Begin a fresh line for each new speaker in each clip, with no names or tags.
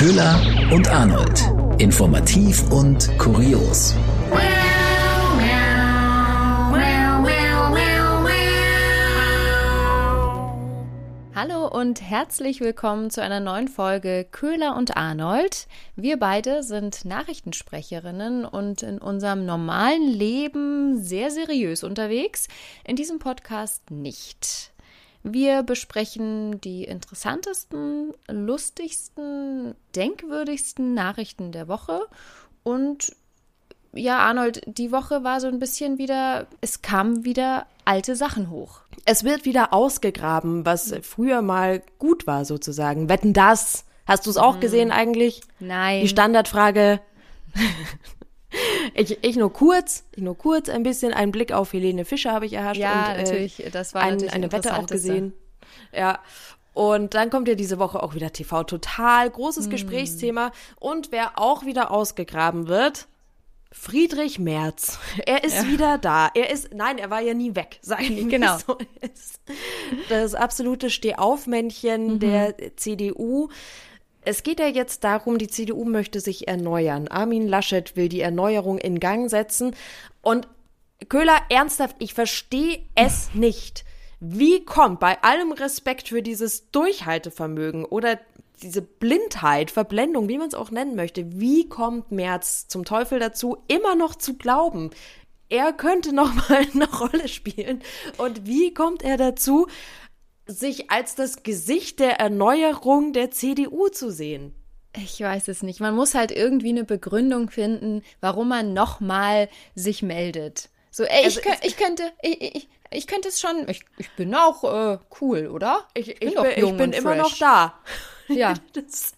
Köhler und Arnold. Informativ und kurios.
Hallo und herzlich willkommen zu einer neuen Folge Köhler und Arnold. Wir beide sind Nachrichtensprecherinnen und in unserem normalen Leben sehr seriös unterwegs, in diesem Podcast nicht. Wir besprechen die interessantesten, lustigsten, denkwürdigsten Nachrichten der Woche und ja, Arnold, die Woche war so ein bisschen wieder, es kamen wieder alte Sachen hoch.
Es wird wieder ausgegraben, was früher mal gut war, sozusagen. Wetten das? Hast du es auch gesehen eigentlich?
Nein.
Die Standardfrage. ich, ich nur kurz, ich nur kurz ein bisschen einen Blick auf Helene Fischer habe ich erhascht.
Ja,
und, äh,
natürlich, das war
ein,
natürlich
eine Wette auch gesehen. Ja. Und dann kommt ja diese Woche auch wieder TV total großes
Hm.
Gesprächsthema. Und wer auch wieder ausgegraben wird, Friedrich Merz. Er ist wieder da. Er ist, nein, er war ja nie weg, sagen wir
Genau.
so ist. Das absolute Stehaufmännchen
Mhm.
der CDU. Es geht ja jetzt darum, die CDU möchte sich erneuern. Armin Laschet will die Erneuerung in Gang setzen. Und Köhler, ernsthaft, ich verstehe es nicht. Wie kommt bei allem Respekt für dieses Durchhaltevermögen oder diese Blindheit, Verblendung, wie man es auch nennen möchte, wie kommt Merz zum Teufel dazu, immer noch zu glauben, er könnte noch mal eine Rolle spielen? Und wie kommt er dazu, sich als das Gesicht der Erneuerung der CDU zu sehen?
Ich weiß es nicht. Man muss halt irgendwie eine Begründung finden, warum man nochmal sich meldet. So, ey,
Also
ich, könnt, ich könnte, ich, ich, ich könnte es schon, ich, ich bin auch äh, cool, oder?
Ich,
bin
ich, bin, ich bin immer noch da.
Ja.
Das,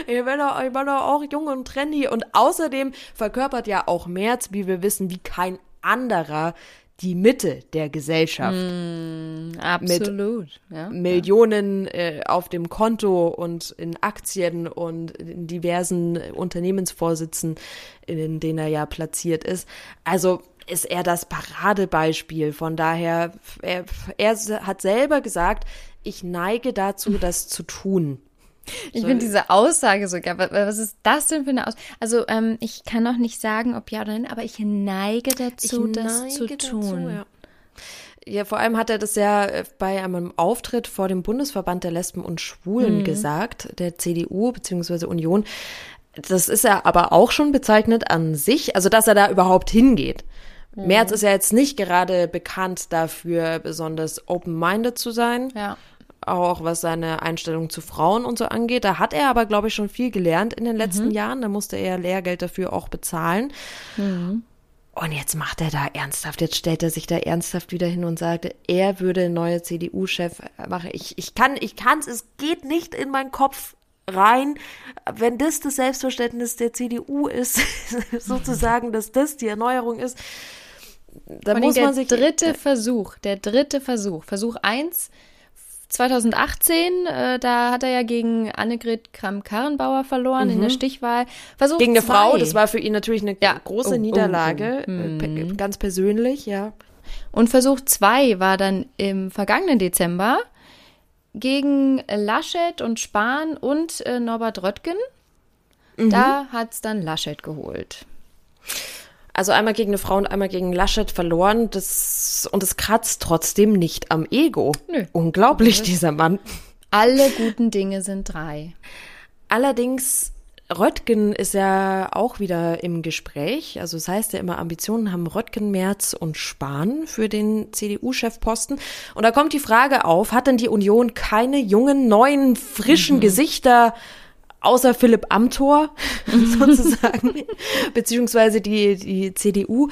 ich, bin ich bin doch auch jung und trendy. Und außerdem verkörpert ja auch Merz, wie wir wissen, wie kein anderer die Mitte der Gesellschaft.
Absolut. ja.
Millionen äh, auf dem Konto und in Aktien und in diversen Unternehmensvorsitzen, in denen er ja platziert ist. Also ist er das Paradebeispiel. Von daher, er, er hat selber gesagt, ich neige dazu, das zu tun.
Ich finde diese Aussage sogar, wa- was ist das denn für eine Aussage? Also, ähm, ich kann noch nicht sagen, ob ja oder nein, aber ich neige dazu,
Ich
das
neige
zu
dazu,
tun.
ja. Ja, vor allem hat er das ja äh, bei einem Auftritt vor dem Bundesverband der Lesben und Schwulen
Mhm.
gesagt, der CDU bzw. Union. Das ist ja aber auch schon bezeichnet an sich, also dass er da überhaupt hingeht.
Mhm.
Merz ist ja jetzt nicht gerade bekannt dafür, besonders open-minded zu sein.
Ja.
Auch was seine Einstellung zu Frauen und so angeht. Da hat er aber, glaube ich, schon viel gelernt in den letzten
Mhm.
Jahren. Da musste er Lehrgeld dafür auch bezahlen. Und jetzt macht er da ernsthaft, jetzt stellt er sich da ernsthaft wieder hin und sagt, er würde neue CDU-Chef machen. Ich, ich kann, ich kann's, es geht nicht in meinen Kopf rein, wenn das das Selbstverständnis der CDU ist, sozusagen, dass das die Erneuerung ist. Da muss man
der
sich
dritte Versuch, der dritte Versuch, Versuch 1, 2018, äh, da hat er ja gegen Annegret Kramp-Karrenbauer verloren in der Stichwahl. Versuch
Mhm. gegen eine
zwei,
Frau, das war für ihn natürlich eine
Ja.
große
Oh, oh,
Niederlage,
oh.
äh, pe- ganz persönlich, ja.
Und Versuch 2 war dann im vergangenen Dezember gegen Laschet und Spahn und äh, Norbert Röttgen.
Mhm.
Da hat's dann Laschet geholt.
Also einmal gegen eine Frau und einmal gegen Laschet verloren, das und es kratzt trotzdem nicht am Ego.
Nö.
Unglaublich, dieser Mann.
Alle guten Dinge sind drei.
Allerdings, Röttgen ist ja auch wieder im Gespräch. Also es heißt ja immer, Ambitionen haben Röttgen, Merz und Spahn für den CDU-Chefposten. Und da kommt die Frage auf, hat denn die Union keine jungen, neuen, frischen Gesichter außer Philipp Amthor sozusagen, beziehungsweise die, die CDU.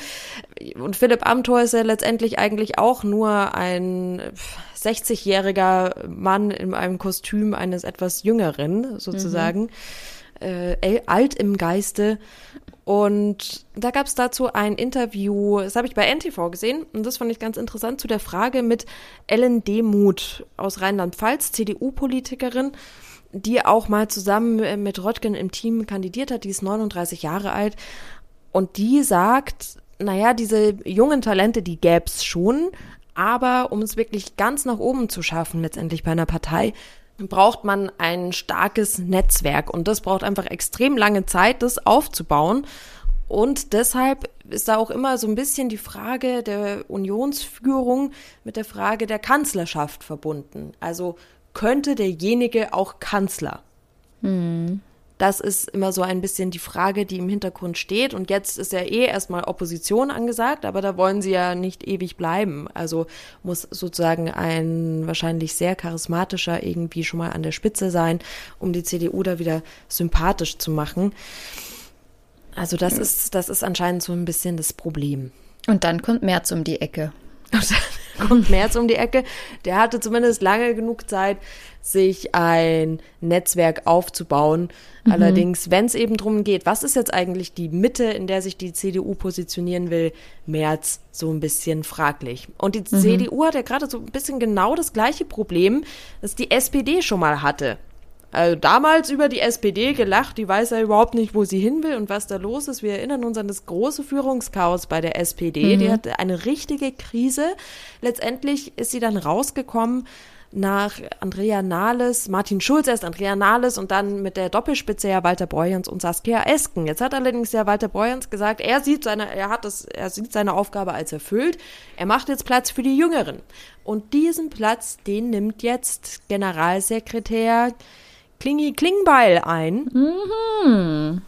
Und Philipp Amthor ist ja letztendlich eigentlich auch nur ein 60-jähriger Mann in einem Kostüm eines etwas jüngeren, sozusagen, äh, el- alt im Geiste. Und da gab es dazu ein Interview, das habe ich bei NTV gesehen, und das fand ich ganz interessant, zu der Frage mit Ellen Demuth aus Rheinland-Pfalz, CDU-Politikerin, die auch mal zusammen mit Röttgen im Team kandidiert hat, die ist 39 Jahre alt. Und die sagt, naja, diese jungen Talente, die gäb's schon, aber um es wirklich ganz nach oben zu schaffen, letztendlich bei einer Partei, braucht man ein starkes Netzwerk und das braucht einfach extrem lange Zeit, das aufzubauen. Und deshalb ist da auch immer so ein bisschen die Frage der Unionsführung mit der Frage der Kanzlerschaft verbunden. Also könnte derjenige auch Kanzler?
Hm.
Das ist immer so ein bisschen die Frage, die im Hintergrund steht. Und jetzt ist ja eh erstmal Opposition angesagt, aber da wollen sie ja nicht ewig bleiben. Also muss sozusagen ein wahrscheinlich sehr charismatischer irgendwie schon mal an der Spitze sein, um die CDU da wieder sympathisch zu machen. Also das ist, das ist anscheinend so ein bisschen das Problem.
Und dann kommt Merz um die Ecke.
Und dann kommt Merz um die Ecke. Der hatte zumindest lange genug Zeit, sich ein Netzwerk aufzubauen. Mhm. Allerdings, wenn es eben darum geht, was ist jetzt eigentlich die Mitte, in der sich die CDU positionieren will, Merz so ein bisschen fraglich. Und die mhm. CDU hat ja gerade so ein bisschen genau das gleiche Problem, das die SPD schon mal hatte also damals über die SPD gelacht, die weiß ja überhaupt nicht, wo sie hin will und was da los ist. Wir erinnern uns an das große Führungschaos bei der SPD. Mhm. Die hatte eine richtige Krise. Letztendlich ist sie dann rausgekommen nach Andrea Nahles, Martin Schulz erst Andrea Nahles und dann mit der Doppelspitze ja Walter Breuers und Saskia Esken. Jetzt hat allerdings ja Walter Breuers gesagt, er sieht seine, er hat das, er sieht seine Aufgabe als erfüllt. Er macht jetzt Platz für die Jüngeren. Und diesen Platz, den nimmt jetzt Generalsekretär Klingi Klingbeil ein.
Mhm.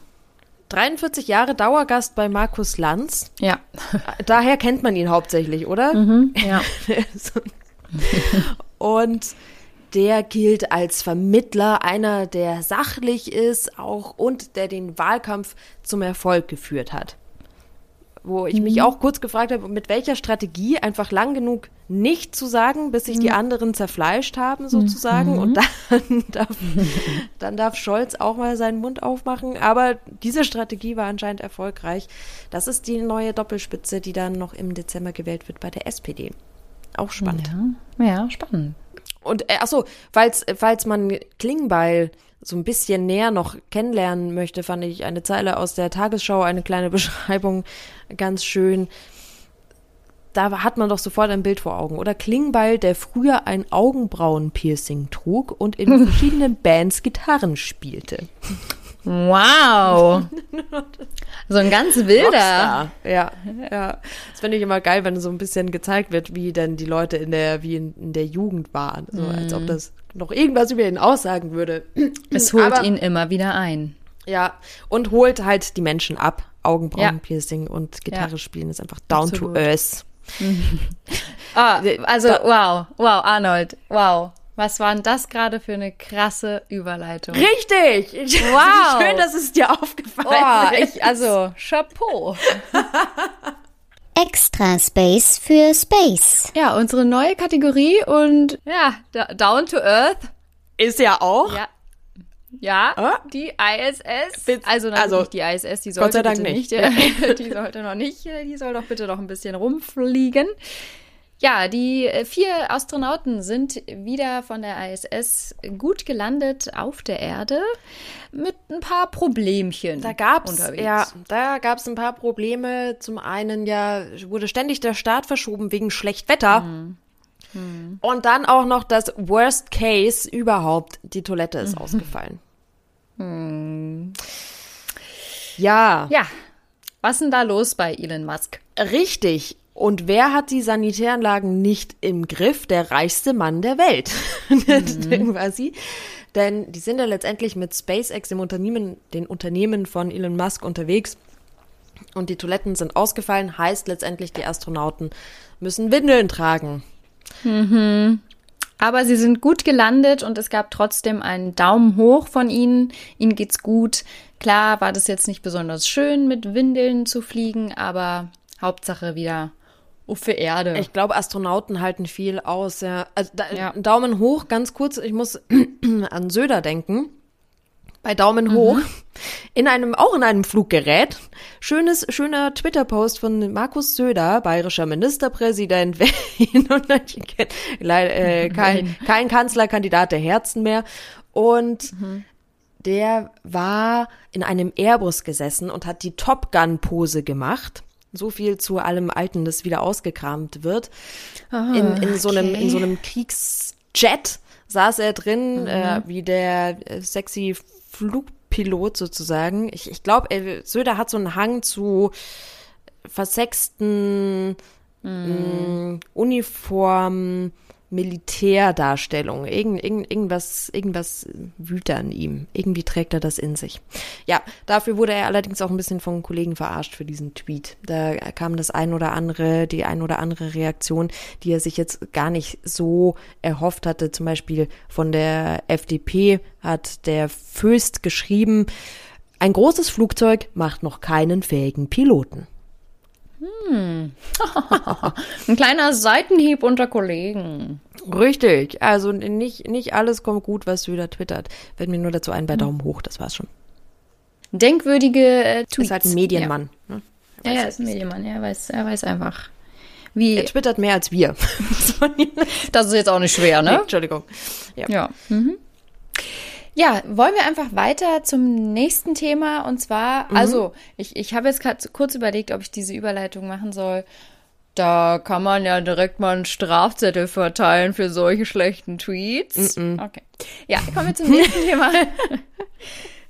43 Jahre Dauergast bei Markus Lanz.
Ja.
Daher kennt man ihn hauptsächlich, oder?
Mhm, ja.
Und der gilt als Vermittler, einer, der sachlich ist auch und der den Wahlkampf zum Erfolg geführt hat wo ich mhm. mich auch kurz gefragt habe, mit welcher Strategie einfach lang genug nicht zu sagen, bis sich mhm. die anderen zerfleischt haben sozusagen. Mhm. Und dann darf, dann darf Scholz auch mal seinen Mund aufmachen. Aber diese Strategie war anscheinend erfolgreich. Das ist die neue Doppelspitze, die dann noch im Dezember gewählt wird bei der SPD. Auch spannend.
Ja, ja spannend.
Und äh, achso, falls, falls man Klingbeil so ein bisschen näher noch kennenlernen möchte, fand ich eine Zeile aus der Tagesschau, eine kleine Beschreibung ganz schön. Da hat man doch sofort ein Bild vor Augen. Oder Klingbeil, der früher ein Augenbrauenpiercing trug und in verschiedenen Bands Gitarren spielte.
Wow. so ein ganz wilder. Rockstar.
Ja, ja. Das finde ich immer geil, wenn so ein bisschen gezeigt wird, wie denn die Leute in der, wie in, in der Jugend waren. So, mm. als ob das noch irgendwas über ihn aussagen würde.
Es holt Aber, ihn immer wieder ein.
Ja, und holt halt die Menschen ab. Augenbrauenpiercing ja. und Gitarre spielen ist einfach down Absolut. to earth.
ah, also wow, wow, Arnold, wow. Was war denn das gerade für eine krasse Überleitung?
Richtig! Wow! Schön, dass es dir aufgefallen oh, ist.
Ich, also, Chapeau.
Extra Space für Space.
Ja, unsere neue Kategorie und ja, Down to Earth.
Ist ja auch.
Ja. Ja, ah? die ISS. Also, also nicht die ISS, die sollte
Gott sei Dank nicht.
nicht. die sollte noch nicht, die soll doch bitte noch ein bisschen rumfliegen. Ja, die äh, vier Astronauten sind wieder von der ISS gut gelandet auf der Erde mit ein paar Problemchen.
Da gab's unterwegs. ja, da gab's ein paar Probleme. Zum einen ja wurde ständig der Start verschoben wegen schlecht Wetter. Hm. Hm. Und dann auch noch das Worst Case überhaupt. Die Toilette ist mhm. ausgefallen.
Hm.
Ja.
Ja. Was ist denn da los bei Elon Musk?
Richtig. Und wer hat die Sanitäranlagen nicht im Griff? Der reichste Mann der Welt. Mhm. quasi. Denn die sind ja letztendlich mit SpaceX, dem Unternehmen, den Unternehmen von Elon Musk unterwegs. Und die Toiletten sind ausgefallen, heißt letztendlich, die Astronauten müssen Windeln tragen.
Mhm. Aber sie sind gut gelandet und es gab trotzdem einen Daumen hoch von ihnen. Ihnen geht's gut. Klar war das jetzt nicht besonders schön, mit Windeln zu fliegen, aber Hauptsache wieder für Erde.
Ich glaube, Astronauten halten viel aus. Ja. Also, da, ja. Daumen hoch, ganz kurz. Ich muss an Söder denken. Bei Daumen mhm. hoch. In einem, auch in einem Fluggerät. Schönes, schöner Twitter-Post von Markus Söder, bayerischer Ministerpräsident. Leider, äh, kein, kein Kanzlerkandidat der Herzen mehr. Und mhm. der war in einem Airbus gesessen und hat die Top Gun-Pose gemacht. So viel zu allem Alten, das wieder ausgekramt wird. Oh, in, in, so einem, in so einem Kriegsjet saß er drin, äh, wie der äh, sexy Flugpilot sozusagen. Ich, ich glaube, Söder hat so einen Hang zu versexten mm. Uniformen, Militärdarstellung. Irgend, irgend, irgendwas, irgendwas wütet an ihm. Irgendwie trägt er das in sich. Ja, dafür wurde er allerdings auch ein bisschen von Kollegen verarscht für diesen Tweet. Da kam das ein oder andere, die ein oder andere Reaktion, die er sich jetzt gar nicht so erhofft hatte. Zum Beispiel von der FDP hat der Föst geschrieben, ein großes Flugzeug macht noch keinen fähigen Piloten.
Hm. Ein kleiner Seitenhieb unter Kollegen.
Richtig. Also nicht, nicht alles kommt gut, was Söder twittert. Fällt mir nur dazu ein bei Daumen hoch, das war's schon.
Denkwürdige äh, Tweets.
Ist halt ein Medienmann.
Ja, ne? ja, ja, ist ein Medienmann. Er weiß, er weiß einfach, wie.
Er twittert mehr als wir.
das ist jetzt auch nicht schwer, ne?
Nee, Entschuldigung.
Ja. ja. Mhm. Ja, wollen wir einfach weiter zum nächsten Thema und zwar, mhm. also ich, ich habe jetzt gerade kurz überlegt, ob ich diese Überleitung machen soll. Da kann man ja direkt mal einen Strafzettel verteilen für solche schlechten Tweets. Mhm. Okay. Ja, kommen wir zum nächsten Thema.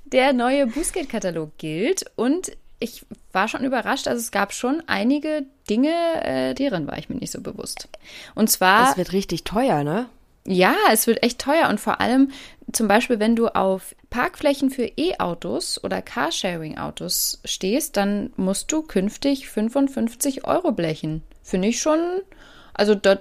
Der neue Bußgeldkatalog gilt und ich war schon überrascht, also es gab schon einige Dinge, äh, deren war ich mir nicht so bewusst. Und zwar.
Es wird richtig teuer, ne?
Ja, es wird echt teuer und vor allem zum Beispiel, wenn du auf Parkflächen für E-Autos oder Carsharing-Autos stehst, dann musst du künftig 55 Euro blechen. Finde ich schon, also das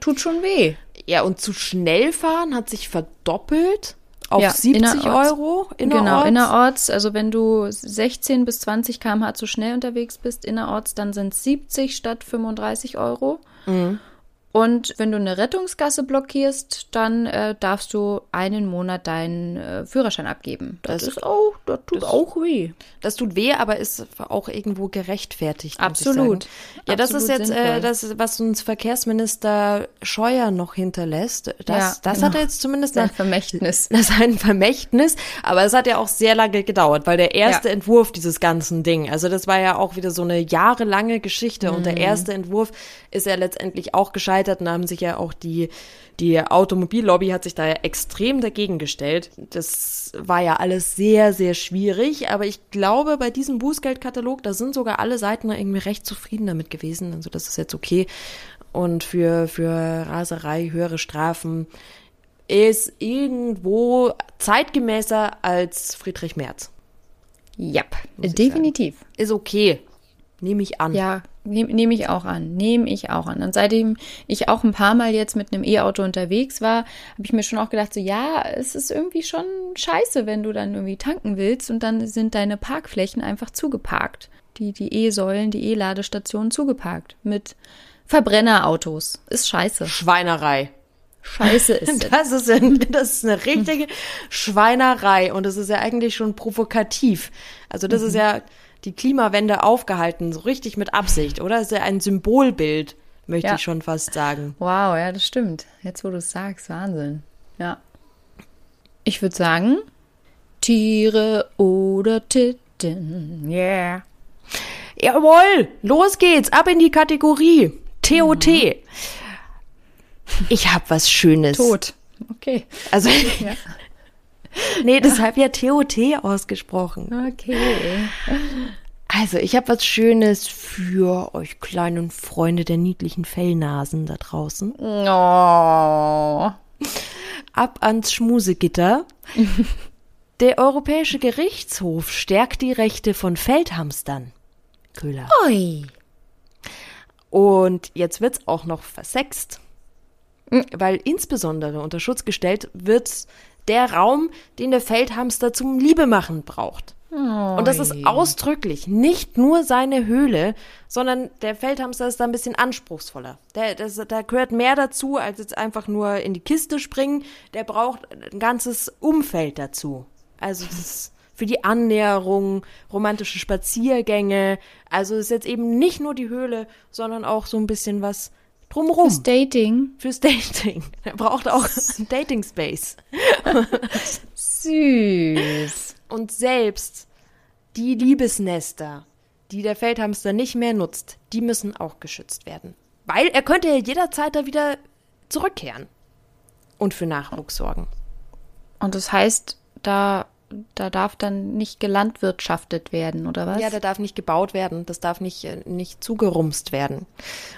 tut schon weh.
Ja, und zu schnell fahren hat sich verdoppelt auf ja, 70 innerorts. Euro
innerorts. Genau, innerorts. Also wenn du 16 bis 20 km/h zu schnell unterwegs bist innerorts, dann sind es 70 statt 35 Euro. Mhm. Und wenn du eine Rettungsgasse blockierst, dann äh, darfst du einen Monat deinen äh, Führerschein abgeben.
Das, das ist auch, das tut das, auch weh. Das tut weh, aber ist auch irgendwo gerechtfertigt.
Absolut.
Ja, das ist jetzt äh, das, was uns Verkehrsminister Scheuer noch hinterlässt. Das, ja, das genau. hat er jetzt zumindest
sein Vermächtnis.
Das ist ein Vermächtnis, aber es hat ja auch sehr lange gedauert, weil der erste ja. Entwurf dieses ganzen Ding, also das war ja auch wieder so eine jahrelange Geschichte mhm. und der mhm. erste Entwurf ist ja letztendlich auch gescheitert und da haben sich ja auch die, die Automobillobby hat sich da ja extrem dagegen gestellt. Das war ja alles sehr, sehr schwierig, aber ich glaube, bei diesem Bußgeldkatalog, da sind sogar alle Seiten irgendwie recht zufrieden damit gewesen. Also das ist jetzt okay. Und für, für Raserei, höhere Strafen ist irgendwo zeitgemäßer als Friedrich Merz.
Ja, definitiv.
Ist okay. Nehme ich an.
Ja, nehme nehm ich auch an. Nehme ich auch an. Und seitdem ich auch ein paar Mal jetzt mit einem E-Auto unterwegs war, habe ich mir schon auch gedacht, so ja, es ist irgendwie schon scheiße, wenn du dann irgendwie tanken willst und dann sind deine Parkflächen einfach zugeparkt. Die, die E-Säulen, die E-Ladestationen zugeparkt mit Verbrennerautos. Ist scheiße.
Schweinerei.
Scheiße ist
das. Ist ein, das ist eine richtige Schweinerei und das ist ja eigentlich schon provokativ. Also das mhm. ist ja die Klimawende aufgehalten, so richtig mit Absicht, oder? Das ist ja ein Symbolbild, möchte ja. ich schon fast sagen.
Wow, ja, das stimmt. Jetzt, wo du es sagst, Wahnsinn. Ja. Ich würde sagen, Tiere oder Titten, yeah.
Jawohl, los geht's, ab in die Kategorie. TOT. Mhm. Ich hab was Schönes.
Tot. Okay.
Also, ja. Nee, deshalb ja TOT ausgesprochen.
Okay.
Also, ich habe was Schönes für euch kleinen Freunde der niedlichen Fellnasen da draußen.
Oh.
Ab ans Schmusegitter. Der Europäische Gerichtshof stärkt die Rechte von Feldhamstern.
Köhler. Ui.
Und jetzt wird's auch noch versext. Weil insbesondere unter Schutz gestellt wird der Raum, den der Feldhamster zum Liebemachen braucht. Oh und das ist ausdrücklich nicht nur seine Höhle, sondern der Feldhamster ist da ein bisschen anspruchsvoller. Der, das, da gehört mehr dazu, als jetzt einfach nur in die Kiste springen. Der braucht ein ganzes Umfeld dazu. Also das ist für die Annäherung, romantische Spaziergänge. Also es ist jetzt eben nicht nur die Höhle, sondern auch so ein bisschen was drumrum.
Fürs Dating.
Fürs Dating. Er braucht auch einen Dating Space.
Süß.
Und selbst die Liebesnester, die der Feldhamster nicht mehr nutzt, die müssen auch geschützt werden. Weil er könnte ja jederzeit da wieder zurückkehren. und für Nachwuchs sorgen.
Und das heißt, da, da darf dann nicht gelandwirtschaftet werden, oder was?
Ja, da darf nicht gebaut werden, das darf nicht, äh, nicht zugerumst werden.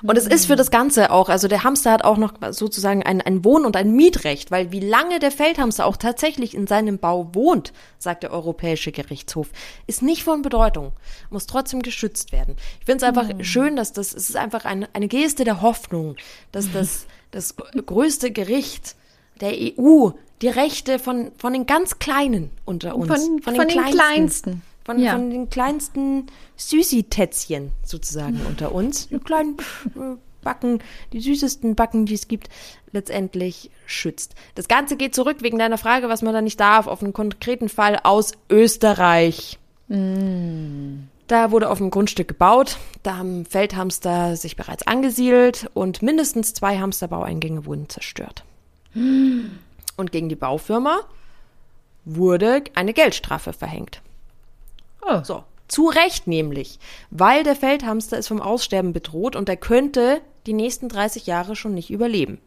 Und es ist für das Ganze auch, also der Hamster hat auch noch sozusagen ein, ein Wohn- und ein Mietrecht, weil wie lange der Feldhamster auch tatsächlich in seinem Bau wohnt, sagt der Europäische Gerichtshof, ist nicht von Bedeutung, muss trotzdem geschützt werden. Ich finde es einfach schön, dass das, es ist einfach eine, eine Geste der Hoffnung, dass das, das größte Gericht der EU die Rechte von, von den ganz Kleinen unter uns.
Von- von den Kleinsten.
Von,
Ja.
von den kleinsten Süßitätzchen sozusagen unter uns. Die kleinen äh, Backen, die süßesten Backen, die es gibt, letztendlich schützt. Das Ganze geht zurück wegen deiner Frage, was man da nicht darf, auf einen konkreten Fall aus Österreich. Da wurde auf einem Grundstück gebaut, da haben Feldhamster sich bereits angesiedelt und mindestens zwei Hamsterbaueingänge wurden zerstört. Und gegen die Baufirma wurde eine Geldstrafe verhängt.
Oh.
So, zu Recht nämlich, weil der Feldhamster ist vom Aussterben bedroht und er könnte die nächsten 30 Jahre schon nicht überleben.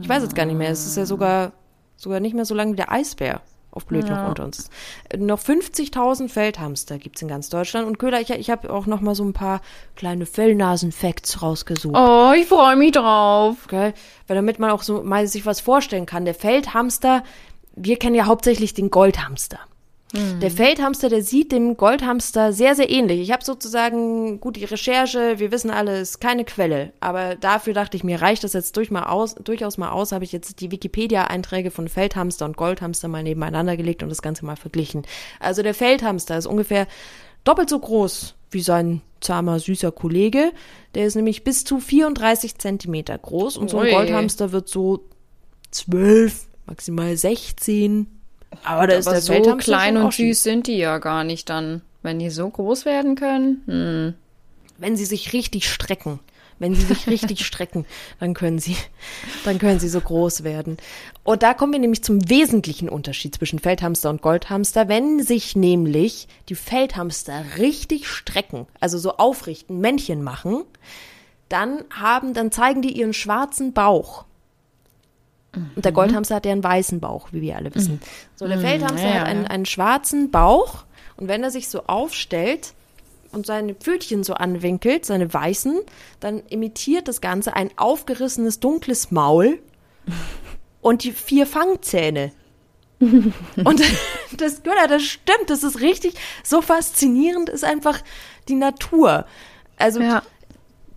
Ich weiß jetzt gar nicht mehr, es ist ja sogar, sogar nicht mehr so lange wie der Eisbär auf blöd noch unter uns. Noch 50.000 Feldhamster gibt's in ganz Deutschland und Köhler, ich, ich habe auch noch mal so ein paar kleine Fellnasen-Facts rausgesucht.
Oh, ich freue mich drauf.
Gell? Weil damit man auch so mal sich was vorstellen kann. Der Feldhamster, wir kennen ja hauptsächlich den Goldhamster. Der Feldhamster, der sieht dem Goldhamster sehr, sehr ähnlich. Ich habe sozusagen, gut, die Recherche, wir wissen alle, ist keine Quelle. Aber dafür dachte ich mir, reicht das jetzt durch mal aus, durchaus mal aus, habe ich jetzt die Wikipedia-Einträge von Feldhamster und Goldhamster mal nebeneinander gelegt und das Ganze mal verglichen. Also der Feldhamster ist ungefähr doppelt so groß wie sein zahmer, süßer Kollege. Der ist nämlich bis zu 34 Zentimeter groß und so ein. Goldhamster wird so 12, maximal 16. Aber da ist
Aber
der
so
Feldhamster
klein und süß sind die ja gar nicht dann. Wenn die so groß werden können. Hm.
Wenn sie sich richtig strecken. Wenn sie sich richtig strecken, dann können sie, dann können sie so groß werden. Und da kommen wir nämlich zum wesentlichen Unterschied zwischen Feldhamster und Goldhamster. Wenn sich nämlich die Feldhamster richtig strecken, also so aufrichten, Männchen machen, dann haben, dann zeigen die ihren schwarzen Bauch. Und der Goldhamster hat ja einen weißen Bauch, wie wir alle wissen. So, der Feldhamster
ja,
hat einen, einen schwarzen Bauch und wenn er sich so aufstellt und seine Pfötchen so anwinkelt, seine weißen, dann imitiert das Ganze ein aufgerissenes dunkles Maul und die vier Fangzähne. Und das, ja, das stimmt, das ist richtig, so faszinierend ist einfach die Natur. Also
Ja.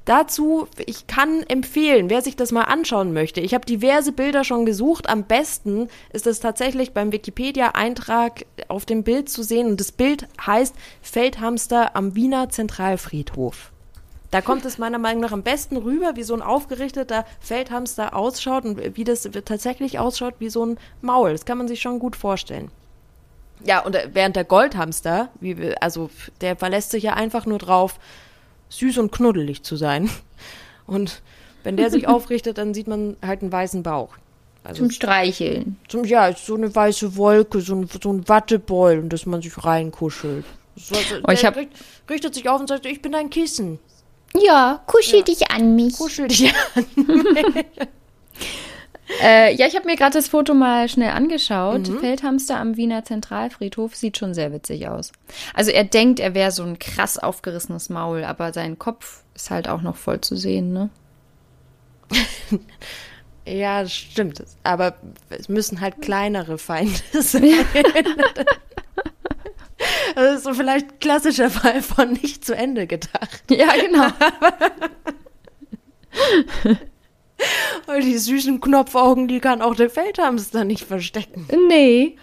Dazu, ich kann empfehlen, wer sich das mal anschauen möchte. Ich habe diverse Bilder schon gesucht. Am besten ist es tatsächlich beim Wikipedia-Eintrag auf dem Bild zu sehen. Und das Bild heißt Feldhamster am Wiener Zentralfriedhof. Da kommt es meiner Meinung nach am besten rüber, wie so ein aufgerichteter Feldhamster ausschaut und wie das tatsächlich ausschaut, wie so ein Maul. Das kann man sich schon gut vorstellen. Ja, und äh, während der Goldhamster, wie also der verlässt sich ja einfach nur drauf, süß und knuddelig zu sein. Und wenn der sich aufrichtet, dann sieht man halt einen weißen Bauch. Also
Zum Streicheln.
zum, ja, ist so eine weiße Wolke, so ein, so ein Watteball, in das man sich reinkuschelt. So, so,
Oh, ich hab-
richt- richtet sich auf und sagt, ich bin dein Kissen.
Ja, kuschel dich an mich.
Kuschel dich an.
Äh, ja, ich habe mir gerade das Foto mal schnell angeschaut.
Mhm.
Feldhamster am Wiener Zentralfriedhof sieht schon sehr witzig aus. Also er denkt, er wäre so ein krass aufgerissenes Maul, aber sein Kopf ist halt auch noch voll zu sehen, ne?
Ja, das stimmt. Aber es müssen halt kleinere Feinde sein. Das ist so vielleicht ein klassischer Fall von nicht zu Ende gedacht.
Ja, genau.
Weil die süßen Knopfaugen, die kann auch der Feldhamster nicht verstecken.
nee.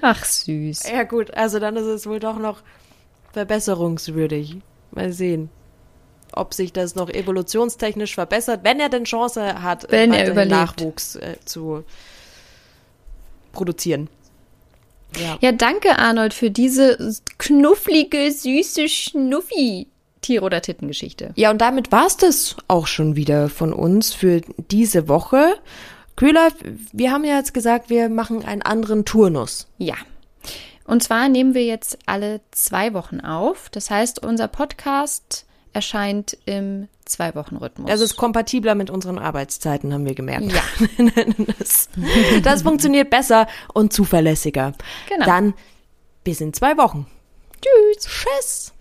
Ach, süß.
Ja gut, also dann ist es wohl doch noch verbesserungswürdig. Mal sehen, ob sich das noch evolutionstechnisch verbessert, wenn er denn Chance hat,
Wenn er überlebt.
Nachwuchs äh, zu produzieren. Ja.
Ja, danke, Arnold, für diese knufflige, süße Schnuffi. Tier- oder Tittengeschichte.
Ja, und damit war's das auch schon wieder von uns für diese Woche. Köhler, wir haben ja jetzt gesagt, wir machen einen anderen Turnus.
Ja. Und zwar nehmen wir jetzt alle zwei Wochen auf. Das heißt, unser Podcast erscheint im Zwei-Wochen-Rhythmus.
Das ist kompatibler mit unseren Arbeitszeiten, haben wir gemerkt.
Ja.
das, das funktioniert besser und zuverlässiger.
Genau.
Dann bis in zwei Wochen.
Tschüss.
Tschüss.